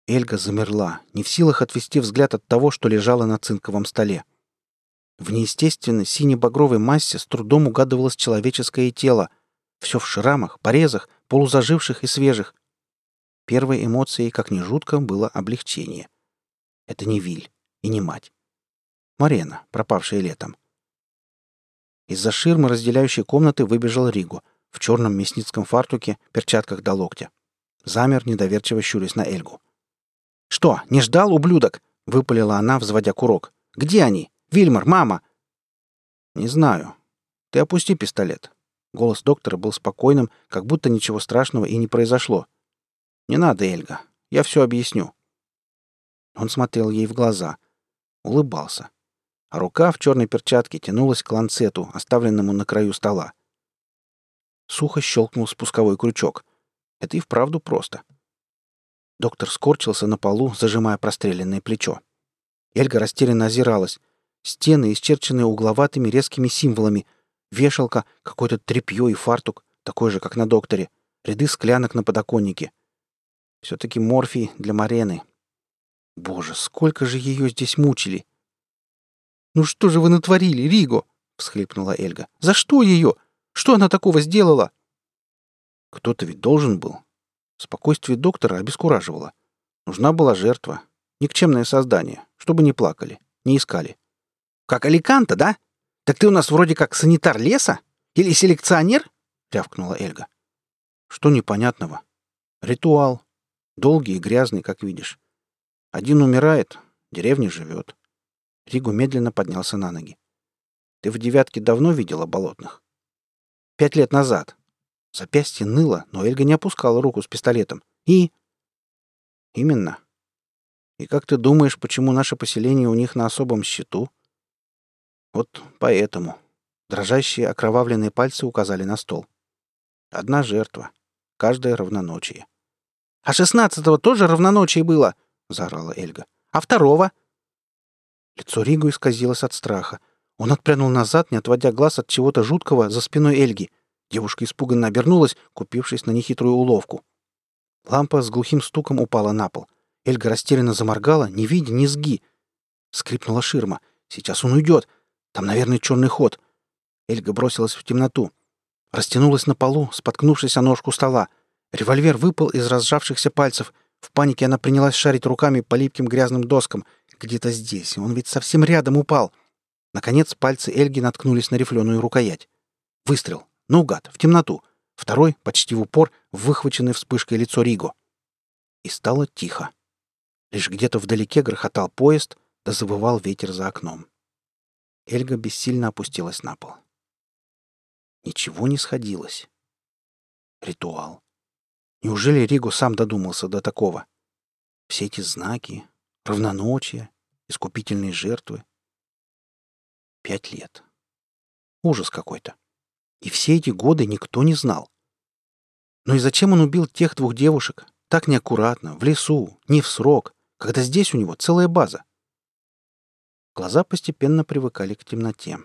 Эльга замерла, не в силах отвести взгляд от того, что лежало на цинковом столе. В неестественной сине-багровой массе с трудом угадывалось человеческое тело. Все в шрамах, порезах, полузаживших и свежих. Первой эмоцией, как ни жутко, было облегчение. Это не Виль и не мать. Марена, пропавшая летом. Из-за ширмы, разделяющей комнаты, выбежал Ригу в черном мясницком фартуке, перчатках до локтя. Замер, недоверчиво щурясь на Эльгу. «Что, не ждал, ублюдок?» — выпалила она, взводя курок. «Где они? Вильмар, мама!» «Не знаю. Ты опусти пистолет». Голос доктора был спокойным, как будто ничего страшного и не произошло. «Не надо, Эльга. Я все объясню». Он смотрел ей в глаза. Улыбался а рука в черной перчатке тянулась к ланцету, оставленному на краю стола. Сухо щелкнул спусковой крючок. Это и вправду просто. Доктор скорчился на полу, зажимая простреленное плечо. Эльга растерянно озиралась. Стены, исчерченные угловатыми резкими символами. Вешалка, какое-то тряпье и фартук, такой же, как на докторе. Ряды склянок на подоконнике. Все-таки морфий для Марены. Боже, сколько же ее здесь мучили! «Ну что же вы натворили, Риго?» — всхлипнула Эльга. «За что ее? Что она такого сделала?» «Кто-то ведь должен был». Спокойствие доктора обескураживало. Нужна была жертва. Никчемное создание. Чтобы не плакали, не искали. «Как Аликанта, да? Так ты у нас вроде как санитар леса? Или селекционер?» — рявкнула Эльга. «Что непонятного? Ритуал. Долгий и грязный, как видишь. Один умирает, деревня живет. Ригу медленно поднялся на ноги. «Ты в девятке давно видела болотных?» «Пять лет назад». Запястье ныло, но Эльга не опускала руку с пистолетом. «И...» «Именно. И как ты думаешь, почему наше поселение у них на особом счету?» «Вот поэтому. Дрожащие окровавленные пальцы указали на стол. Одна жертва. Каждое равноночие. «А шестнадцатого тоже равноночие было!» — заорала Эльга. «А второго?» Лицо Ригу исказилось от страха. Он отпрянул назад, не отводя глаз от чего-то жуткого за спиной Эльги. Девушка испуганно обернулась, купившись на нехитрую уловку. Лампа с глухим стуком упала на пол. Эльга растерянно заморгала, не видя низги. Скрипнула ширма. Сейчас он уйдет. Там, наверное, черный ход. Эльга бросилась в темноту. Растянулась на полу, споткнувшись о ножку стола. Револьвер выпал из разжавшихся пальцев. В панике она принялась шарить руками по липким грязным доскам. Где-то здесь. Он ведь совсем рядом упал. Наконец пальцы Эльги наткнулись на рифленую рукоять. Выстрел. Наугад, в темноту. Второй, почти в упор, в выхваченное вспышкой лицо Риго. И стало тихо. Лишь где-то вдалеке грохотал поезд, да завывал ветер за окном. Эльга бессильно опустилась на пол. Ничего не сходилось. Ритуал. Неужели Риго сам додумался до такого? Все эти знаки, равноночия, искупительные жертвы. Пять лет. Ужас какой-то. И все эти годы никто не знал. Но и зачем он убил тех двух девушек? Так неаккуратно, в лесу, не в срок, когда здесь у него целая база. Глаза постепенно привыкали к темноте.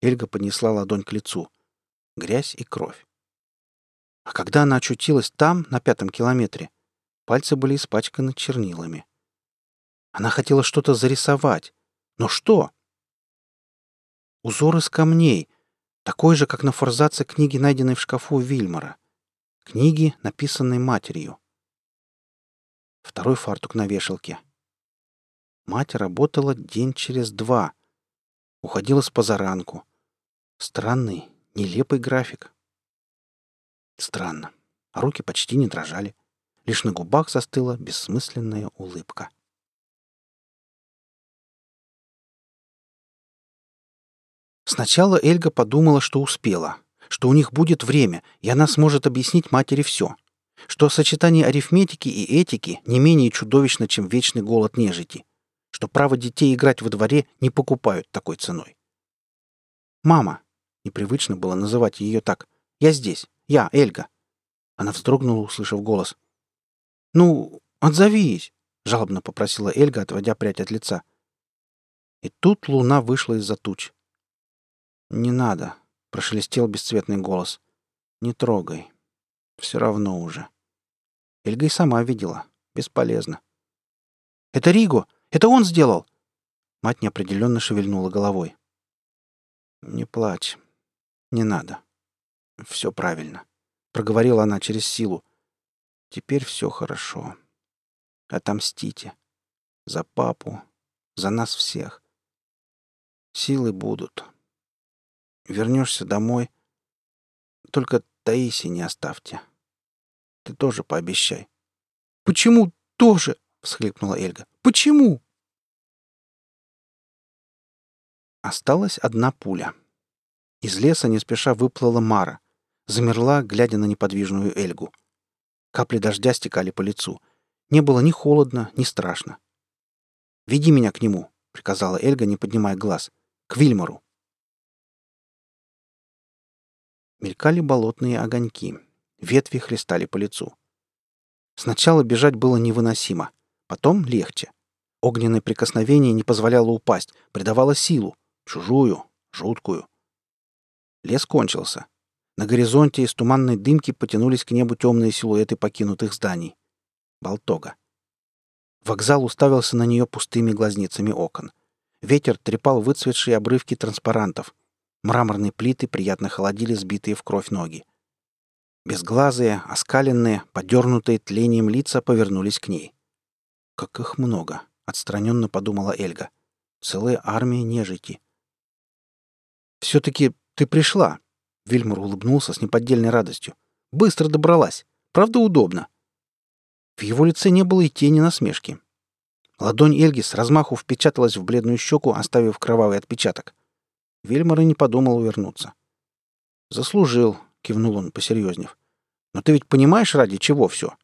Эльга поднесла ладонь к лицу. Грязь и кровь. А когда она очутилась там, на пятом километре, пальцы были испачканы чернилами. Она хотела что-то зарисовать. Но что? Узор из камней, такой же, как на форзаце книги, найденной в шкафу Вильмара. Книги, написанной матерью. Второй фартук на вешалке. Мать работала день через два. Уходила с позаранку. Странный, нелепый график. Странно. А руки почти не дрожали. Лишь на губах застыла бессмысленная улыбка. Сначала Эльга подумала, что успела, что у них будет время, и она сможет объяснить матери все, что сочетание арифметики и этики не менее чудовищно, чем вечный голод нежити, что право детей играть во дворе не покупают такой ценой. «Мама!» — непривычно было называть ее так. «Я здесь. Я, Эльга!» Она вздрогнула, услышав голос. «Ну, отзовись!» — жалобно попросила Эльга, отводя прядь от лица. И тут луна вышла из-за туч. «Не надо», — прошелестел бесцветный голос. «Не трогай. Все равно уже». Эльга и сама видела. Бесполезно. «Это Риго! Это он сделал!» Мать неопределенно шевельнула головой. «Не плачь. Не надо. Все правильно», — проговорила она через силу. «Теперь все хорошо. Отомстите. За папу, за нас всех. Силы будут». Вернешься домой. Только Таиси не оставьте. Ты тоже пообещай. Почему тоже? всхлипнула Эльга. Почему? Осталась одна пуля. Из леса не спеша выплыла Мара. Замерла, глядя на неподвижную Эльгу. Капли дождя стекали по лицу. Не было ни холодно, ни страшно. «Веди меня к нему», — приказала Эльга, не поднимая глаз. «К Вильмару». Мелькали болотные огоньки. Ветви хлестали по лицу. Сначала бежать было невыносимо, потом легче. Огненное прикосновение не позволяло упасть, придавало силу, чужую, жуткую. Лес кончился. На горизонте из туманной дымки потянулись к небу темные силуэты покинутых зданий. Болтога. Вокзал уставился на нее пустыми глазницами окон. Ветер трепал выцветшие обрывки транспарантов. Мраморные плиты приятно холодили сбитые в кровь ноги. Безглазые, оскаленные, подернутые тлением лица повернулись к ней. «Как их много!» — отстраненно подумала Эльга. «Целая армия нежити». «Все-таки ты пришла!» — Вильмур улыбнулся с неподдельной радостью. «Быстро добралась. Правда, удобно». В его лице не было и тени насмешки. Ладонь Эльги с размаху впечаталась в бледную щеку, оставив кровавый отпечаток. Вильмар и не подумал вернуться. «Заслужил», — кивнул он, посерьезнев. «Но ты ведь понимаешь, ради чего все?»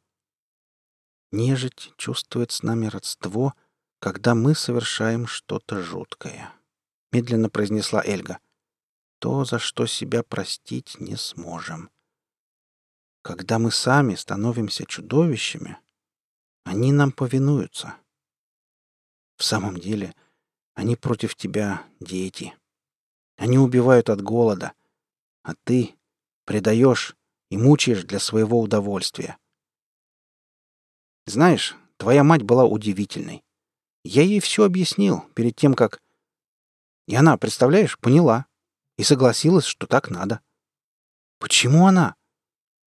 «Нежить чувствует с нами родство, когда мы совершаем что-то жуткое», — медленно произнесла Эльга. то, за что себя простить не сможем. Когда мы сами становимся чудовищами, они нам повинуются. В самом деле, они против тебя дети. Они убивают от голода, а ты предаешь и мучаешь для своего удовольствия. Знаешь, твоя мать была удивительной. Я ей все объяснил перед тем, как... И она, представляешь, поняла и согласилась, что так надо. Почему она?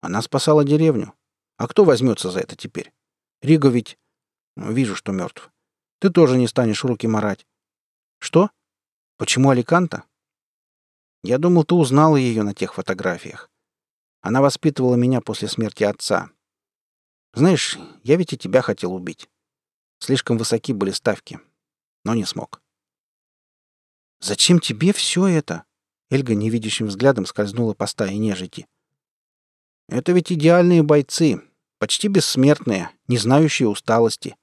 Она спасала деревню. А кто возьмется за это теперь? Риго ведь... Вижу, что мертв. Ты тоже не станешь руки марать. Что? Почему Аликанта? Я думал, ты узнала ее на тех фотографиях. Она воспитывала меня после смерти отца. Знаешь, я ведь и тебя хотел убить. Слишком высоки были ставки, но не смог. Зачем тебе все это? Эльга невидящим взглядом скользнула по стае нежити. Это ведь идеальные бойцы, почти бессмертные, не знающие усталости.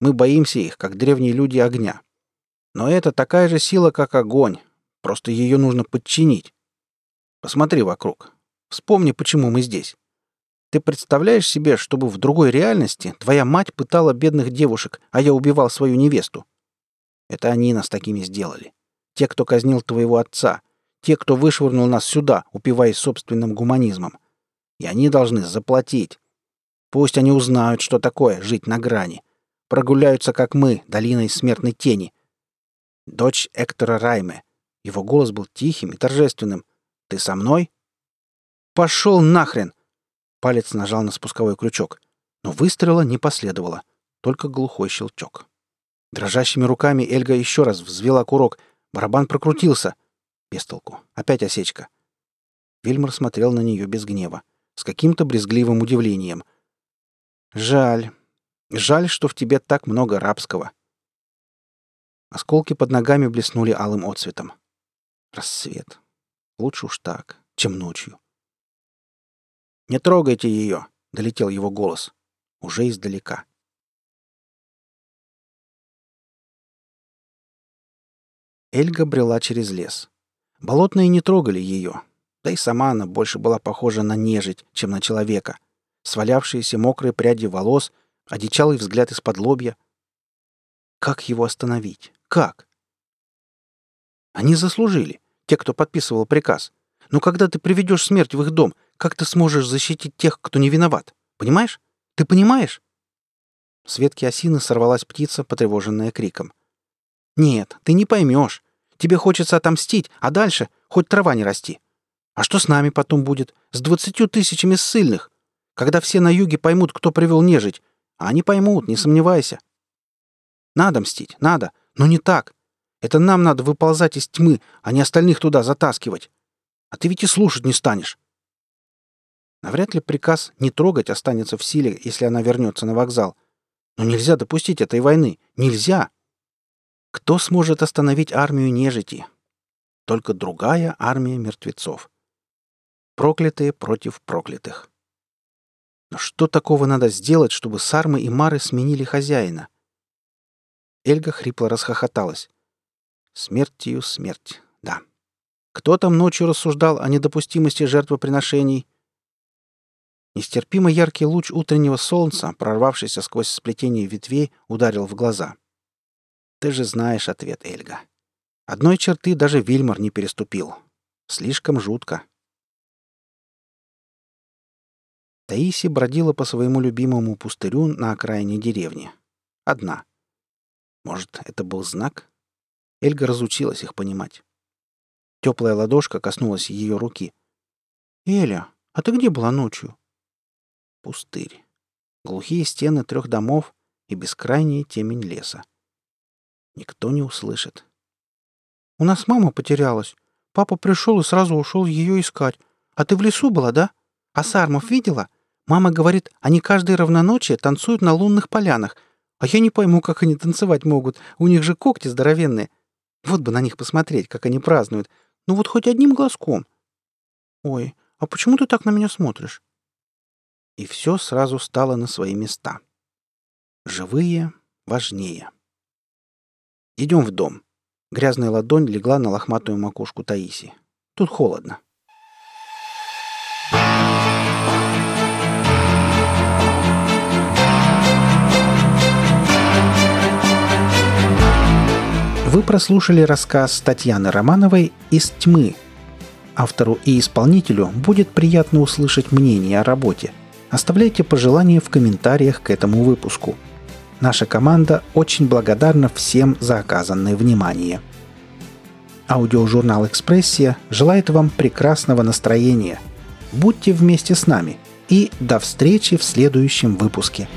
Мы боимся их, как древние люди огня. Но это такая же сила, как огонь. Просто ее нужно подчинить. Посмотри вокруг. Вспомни, почему мы здесь. Ты представляешь себе, чтобы в другой реальности твоя мать пытала бедных девушек, а я убивал свою невесту? Это они нас такими сделали. Те, кто казнил твоего отца. Те, кто вышвырнул нас сюда, упиваясь собственным гуманизмом. И они должны заплатить. Пусть они узнают, что такое жить на грани. Прогуляются, как мы, долиной смертной тени. Дочь Эктора Райме. Его голос был тихим и торжественным. «Ты со мной?» «Пошел нахрен!» Палец нажал на спусковой крючок. Но выстрела не последовало. Только глухой щелчок. Дрожащими руками Эльга еще раз взвела курок. Барабан прокрутился. Без толку. Опять осечка. Вильмар смотрел на нее без гнева с каким-то брезгливым удивлением. «Жаль. Жаль, что в тебе так много рабского». Осколки под ногами блеснули алым отцветом. Рассвет. Лучше уж так, чем ночью. «Не трогайте ее!» — долетел его голос. Уже издалека. Эльга брела через лес. Болотные не трогали ее, да и сама она больше была похожа на нежить, чем на человека. Свалявшиеся мокрые пряди волос, одичалый взгляд из-под лобья. Как его остановить? Как? Они заслужили, те, кто подписывал приказ. Но когда ты приведешь смерть в их дом, как ты сможешь защитить тех, кто не виноват? Понимаешь? Ты понимаешь? С ветки осины сорвалась птица, потревоженная криком. «Нет, ты не поймешь. Тебе хочется отомстить, а дальше хоть трава не расти. А что с нами потом будет? С двадцатью тысячами ссыльных? Когда все на юге поймут, кто привел нежить. А они поймут, не сомневайся. Надо мстить, надо, но не так. Это нам надо выползать из тьмы, а не остальных туда затаскивать. А ты ведь и слушать не станешь. Навряд ли приказ не трогать останется в силе, если она вернется на вокзал. Но нельзя допустить этой войны. Нельзя. Кто сможет остановить армию нежити? Только другая армия мертвецов. Проклятые против проклятых. Но что такого надо сделать, чтобы Сармы и Мары сменили хозяина? Эльга хрипло расхохоталась. Смертью смерть, да. Кто там ночью рассуждал о недопустимости жертвоприношений? Нестерпимо яркий луч утреннего солнца, прорвавшийся сквозь сплетение ветвей, ударил в глаза. Ты же знаешь ответ, Эльга. Одной черты даже Вильмар не переступил. Слишком жутко. Таиси бродила по своему любимому пустырю на окраине деревни. Одна. Может, это был знак? Эльга разучилась их понимать. Теплая ладошка коснулась ее руки. «Эля, а ты где была ночью?» Пустырь. Глухие стены трех домов и бескрайняя темень леса. Никто не услышит. «У нас мама потерялась. Папа пришел и сразу ушел ее искать. А ты в лесу была, да? А Сармов видела? Мама говорит, они каждое равноночие танцуют на лунных полянах. А я не пойму, как они танцевать могут. У них же когти здоровенные. Вот бы на них посмотреть, как они празднуют. Ну вот хоть одним глазком. Ой, а почему ты так на меня смотришь? И все сразу стало на свои места. Живые важнее. Идем в дом. Грязная ладонь легла на лохматую макушку Таиси. Тут холодно. Вы прослушали рассказ Татьяны Романовой «Из тьмы». Автору и исполнителю будет приятно услышать мнение о работе. Оставляйте пожелания в комментариях к этому выпуску. Наша команда очень благодарна всем за оказанное внимание. Аудиожурнал «Экспрессия» желает вам прекрасного настроения. Будьте вместе с нами и до встречи в следующем выпуске.